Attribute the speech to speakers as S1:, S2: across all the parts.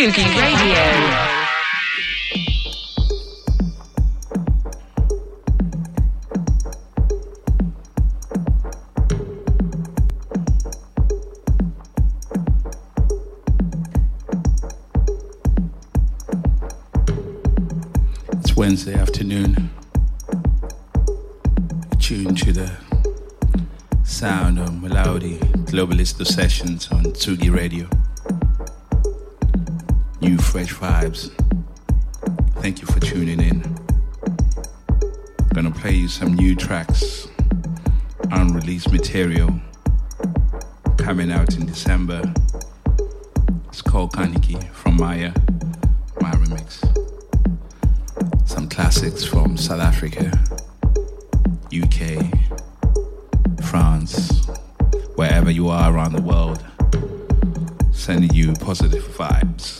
S1: Radio.
S2: It's Wednesday afternoon. Tune to the sound of Mo Laudi Globalist sessions on Tsugi Radio. New fresh vibes. Thank you for tuning in. Gonna play you some new tracks, unreleased material coming out in December. It's called Kaniki from Maya, my remix some classics from South Africa, UK, France, wherever you are around the world, sending you positive vibes.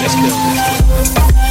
S3: Let's go. Let's go.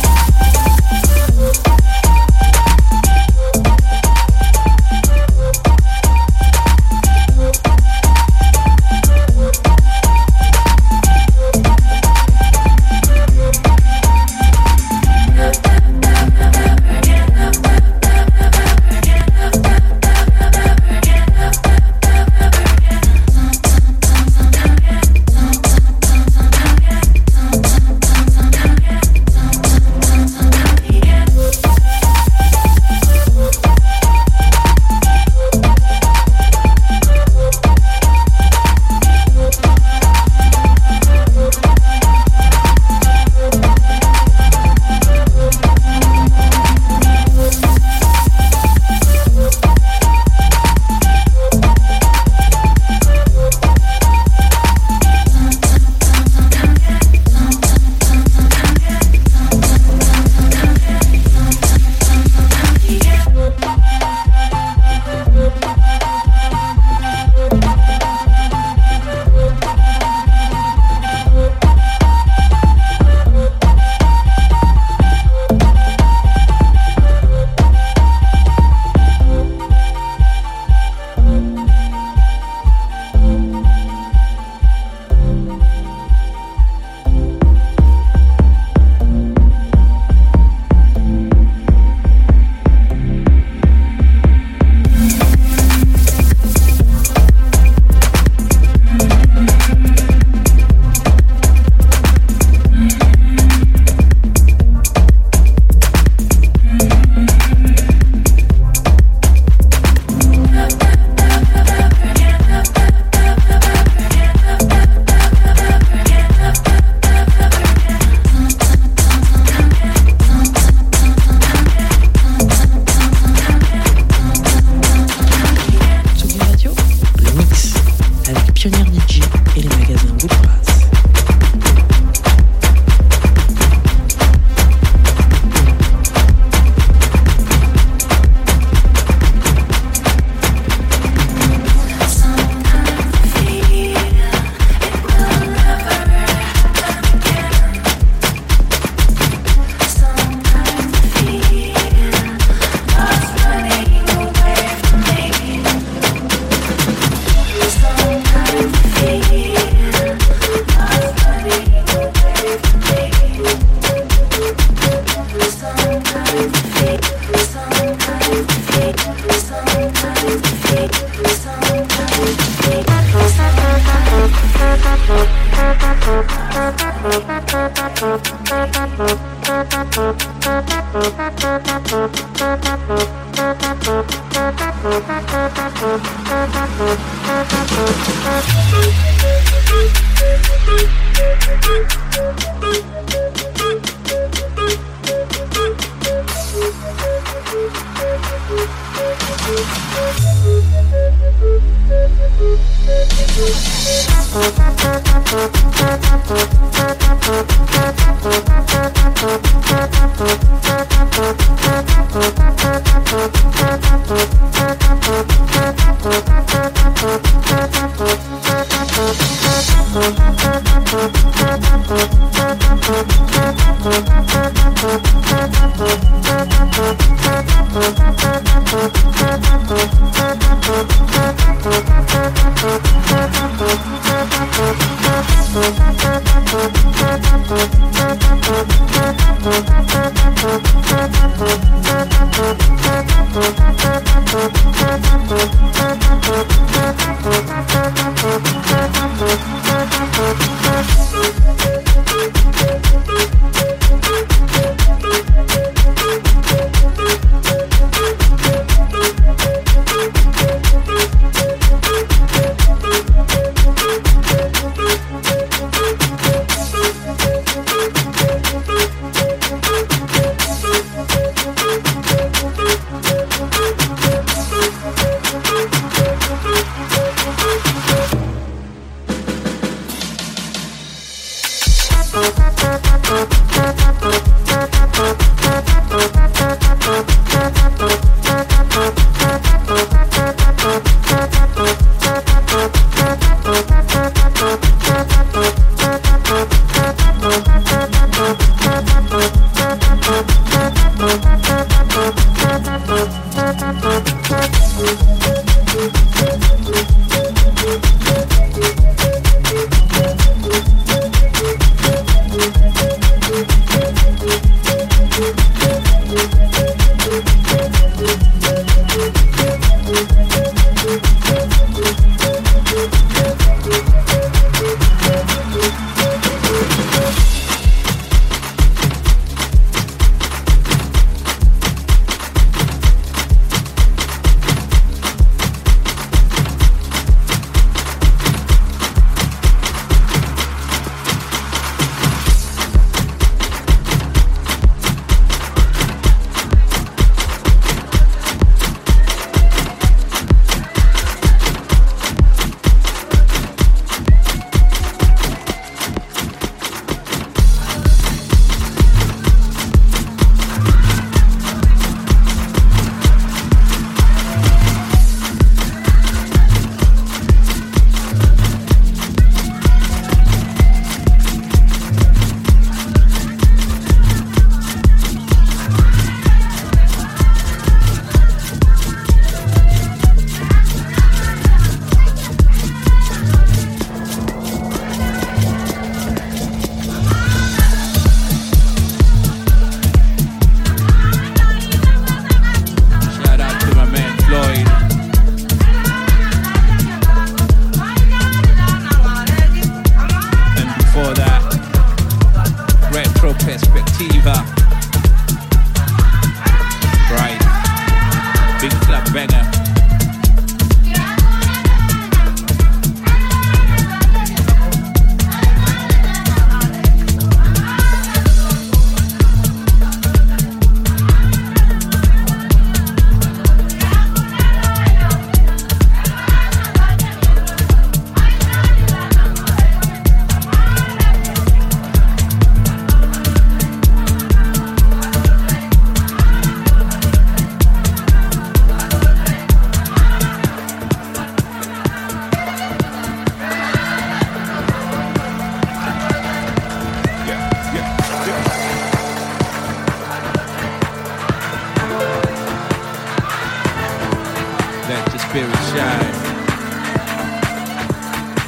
S2: Let your spirit shine.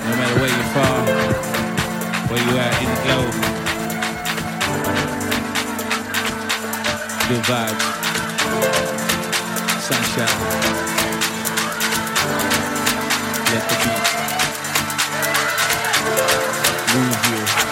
S2: No matter where you're from, where you at in the globe. Good vibes. Sunshine. Let the beat move you.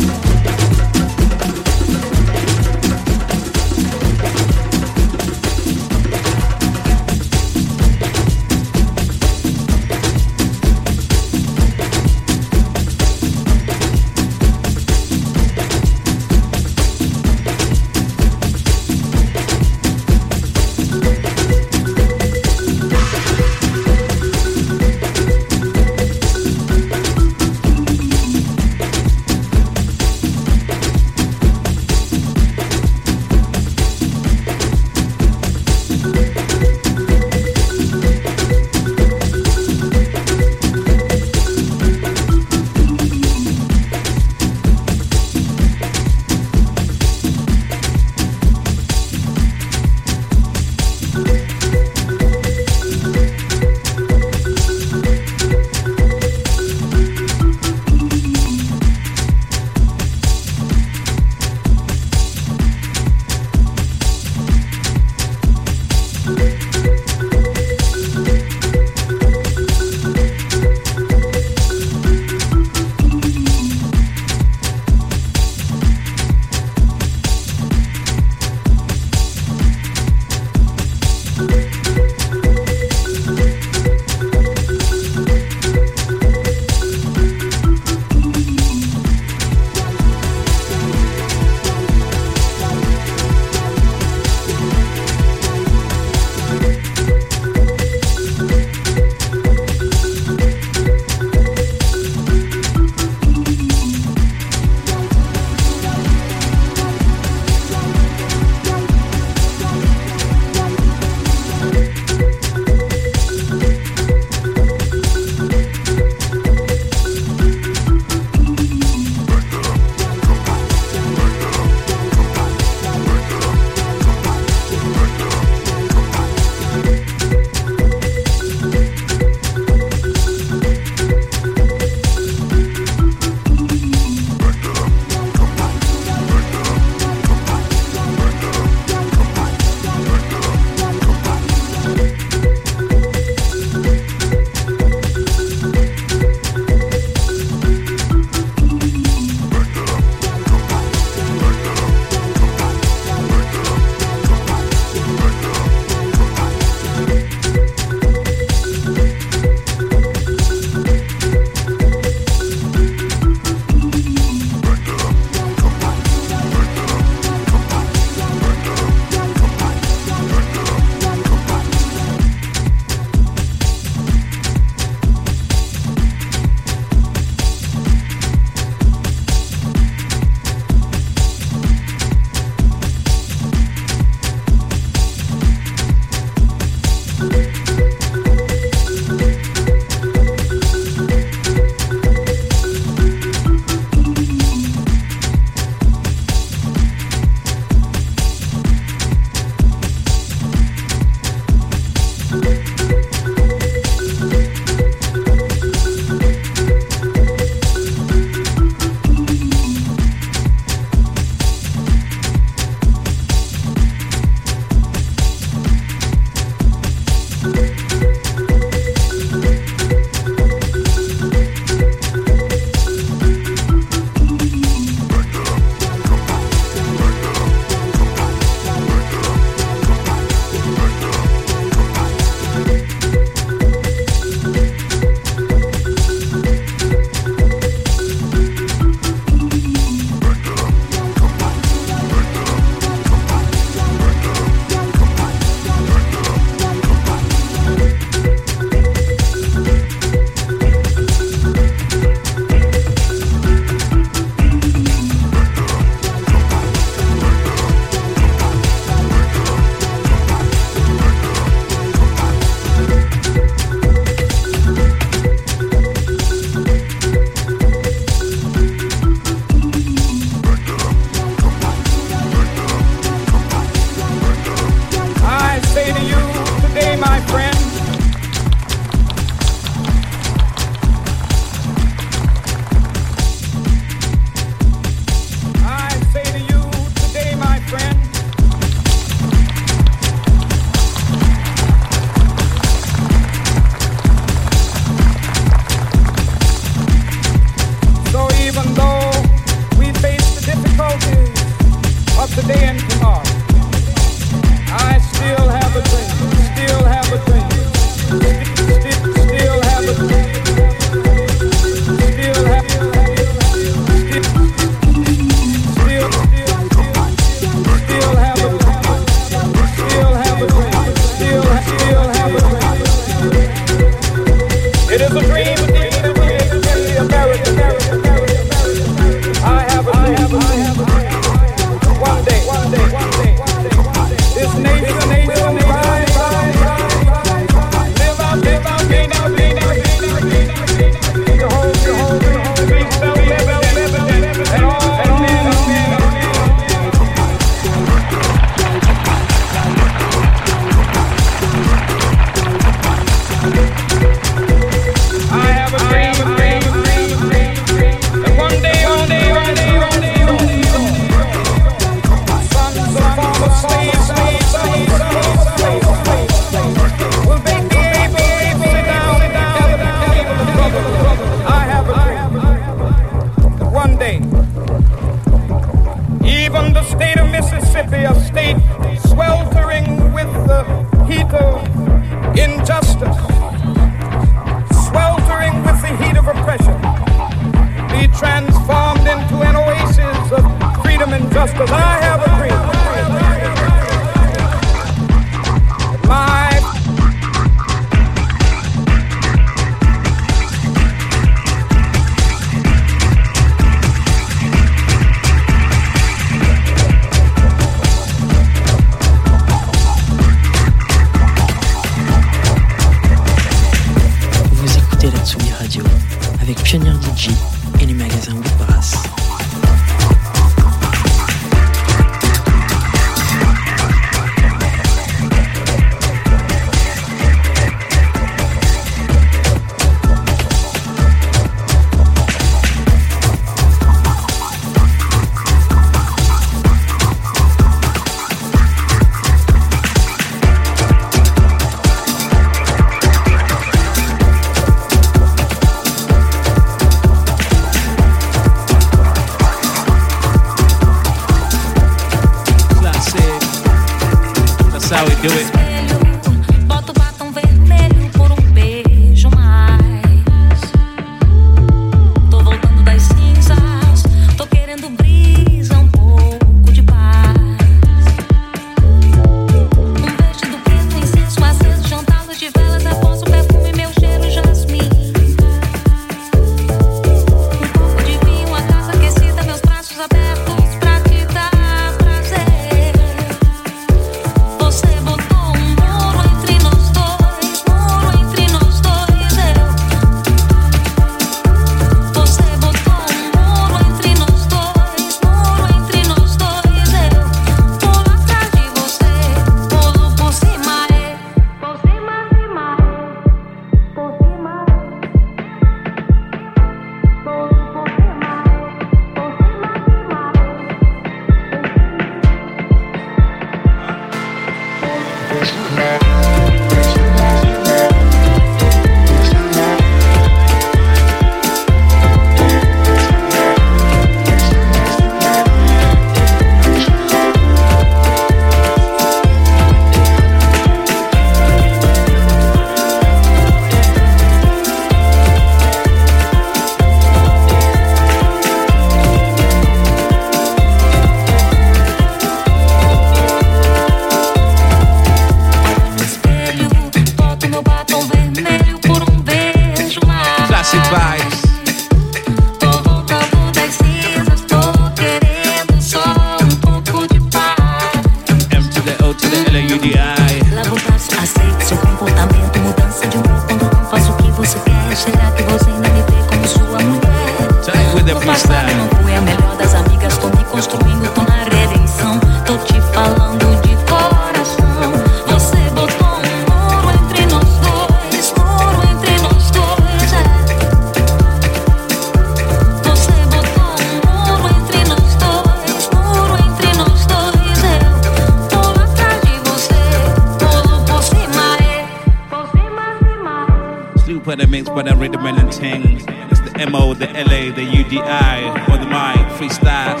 S4: Superman and
S2: Ting. It's the MO, the LA, the UDI, or the mic, freestyle.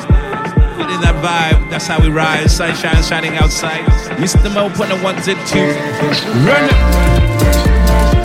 S2: Put in that vibe, that's how we ride. Sunshine shining outside. Mr. Mo, put the ones and two. Run it.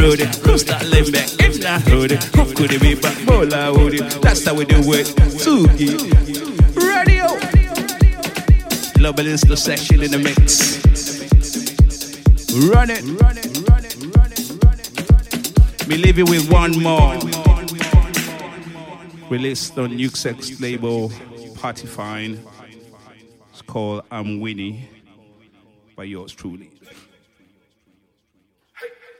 S2: Rudy? Who's that limb back? If not Rudy, who could it be but Bola Woody? That's how we do it. Suki. Radio. Globalisto the section in the mix. Run it. Run it. Run it. Run it. Run it. We leave you with one more. Released on Nuke Sex label Party Fine. It's called I'm Winnie by yours truly.